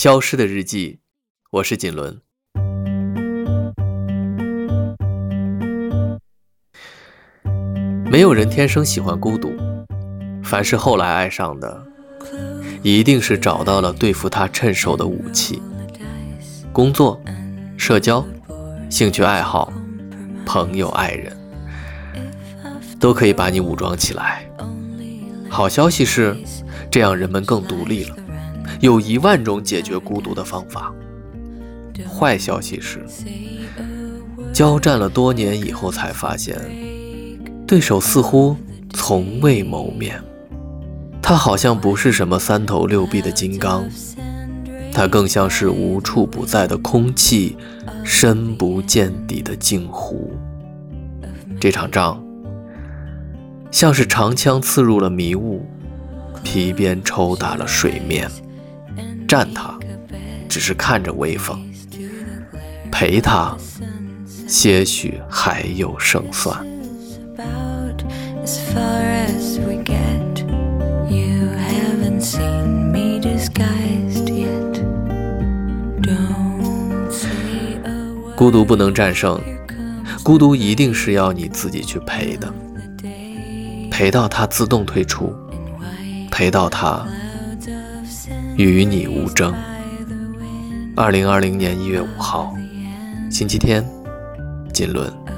消失的日记，我是锦纶。没有人天生喜欢孤独，凡是后来爱上的，一定是找到了对付他趁手的武器。工作、社交、兴趣爱好、朋友、爱人，都可以把你武装起来。好消息是，这样人们更独立了。有一万种解决孤独的方法。坏消息是，交战了多年以后才发现，对手似乎从未谋面。他好像不是什么三头六臂的金刚，他更像是无处不在的空气，深不见底的镜湖。这场仗，像是长枪刺入了迷雾，皮鞭抽打了水面。战他，只是看着威风；陪他，些许还有胜算。孤独不能战胜，孤独一定是要你自己去陪的，陪到他自动退出，陪到他。与你无争。二零二零年一月五号，星期天，锦纶。